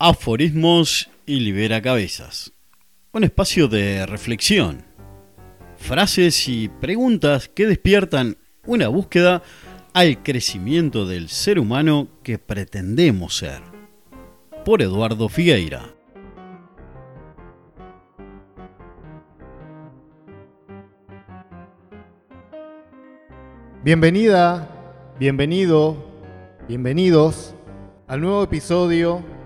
Aforismos y Libera Cabezas. Un espacio de reflexión. Frases y preguntas que despiertan una búsqueda al crecimiento del ser humano que pretendemos ser. Por Eduardo Figueira. Bienvenida, bienvenido, bienvenidos al nuevo episodio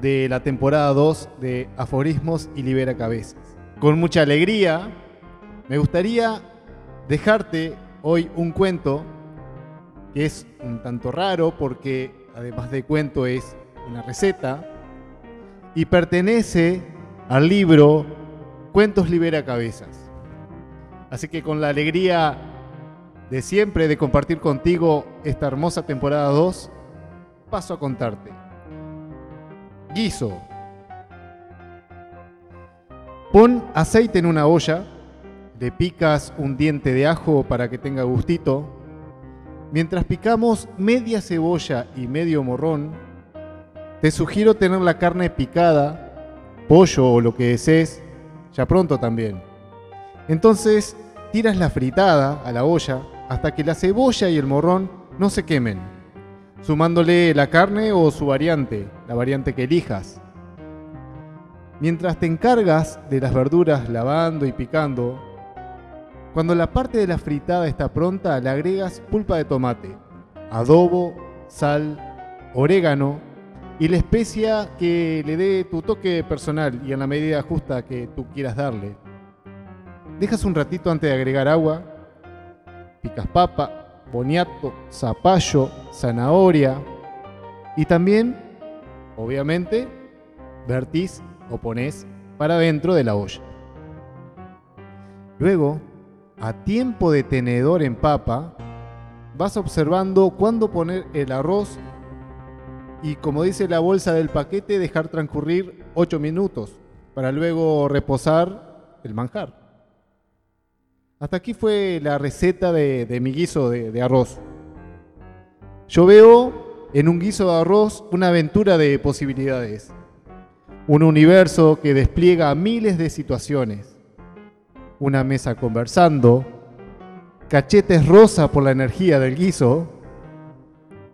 de la temporada 2 de Aforismos y Libera Cabezas. Con mucha alegría, me gustaría dejarte hoy un cuento que es un tanto raro porque además de cuento es una receta y pertenece al libro Cuentos Libera Cabezas. Así que con la alegría de siempre de compartir contigo esta hermosa temporada 2, paso a contarte. Guiso. Pon aceite en una olla, le picas un diente de ajo para que tenga gustito. Mientras picamos media cebolla y medio morrón, te sugiero tener la carne picada, pollo o lo que desees, ya pronto también. Entonces tiras la fritada a la olla hasta que la cebolla y el morrón no se quemen sumándole la carne o su variante, la variante que elijas. Mientras te encargas de las verduras lavando y picando, cuando la parte de la fritada está pronta, le agregas pulpa de tomate, adobo, sal, orégano y la especia que le dé tu toque personal y en la medida justa que tú quieras darle. Dejas un ratito antes de agregar agua, picas papa, boniato, zapallo, zanahoria y también, obviamente, vertís o ponés para dentro de la olla. Luego, a tiempo de tenedor en papa, vas observando cuándo poner el arroz y como dice la bolsa del paquete, dejar transcurrir 8 minutos para luego reposar el manjar. Hasta aquí fue la receta de, mi guiso de, de arroz. Yo veo en un guiso de arroz una aventura de posibilidades. Un universo que despliega miles de situaciones. Una mesa conversando, cachetes rosa por la energía del guiso,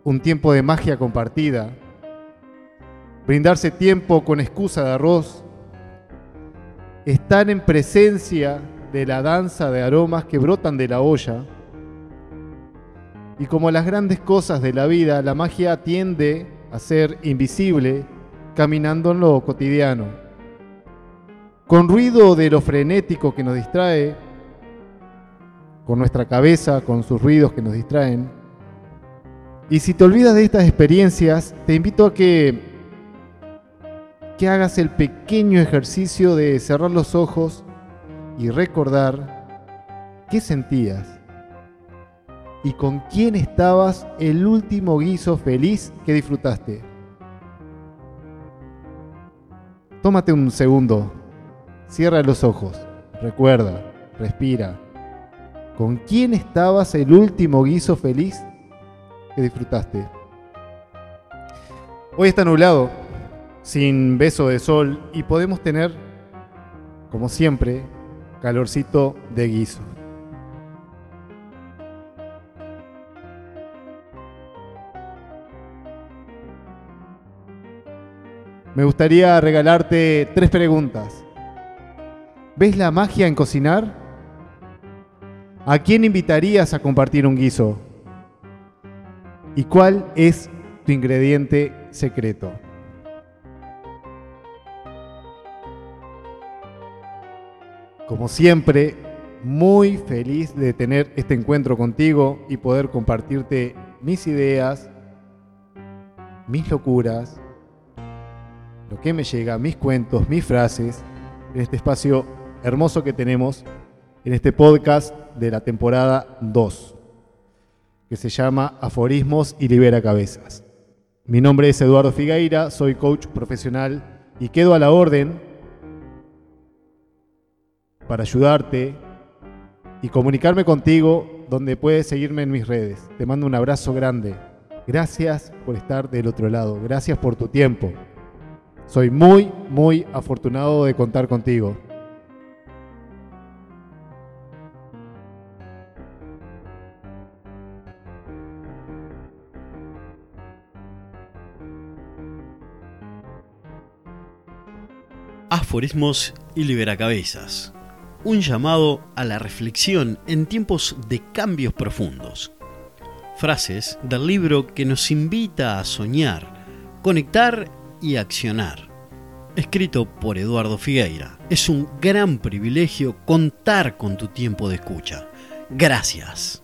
un tiempo de magia compartida, brindarse tiempo con excusa de arroz, estar en presencia de la danza de aromas que brotan de la olla. Y como las grandes cosas de la vida, la magia tiende a ser invisible caminando en lo cotidiano. Con ruido de lo frenético que nos distrae, con nuestra cabeza, con sus ruidos que nos distraen. Y si te olvidas de estas experiencias, te invito a que, que hagas el pequeño ejercicio de cerrar los ojos y recordar qué sentías y con quién estabas el último guiso feliz que disfrutaste. Tómate un segundo, cierra los ojos, recuerda, respira. ¿Con quién estabas el último guiso feliz que disfrutaste? Hoy está nublado, sin beso de sol, y podemos tener, como siempre, calorcito de guiso. Me gustaría regalarte tres preguntas. ¿Ves la magia en cocinar? ¿A quién invitarías a compartir un guiso? ¿Y cuál es tu ingrediente secreto? Como siempre, muy feliz de tener este encuentro contigo y poder compartirte mis ideas, mis locuras, lo que me llega, mis cuentos, mis frases, en este espacio hermoso que tenemos, en este podcast de la temporada 2, que se llama Aforismos y Libera Cabezas. Mi nombre es Eduardo Figueira, soy coach profesional y quedo a la orden para ayudarte y comunicarme contigo donde puedes seguirme en mis redes. Te mando un abrazo grande. Gracias por estar del otro lado. Gracias por tu tiempo. Soy muy, muy afortunado de contar contigo. Aforismos y Liberacabezas. Un llamado a la reflexión en tiempos de cambios profundos. Frases del libro que nos invita a soñar, conectar y accionar. Escrito por Eduardo Figueira. Es un gran privilegio contar con tu tiempo de escucha. Gracias.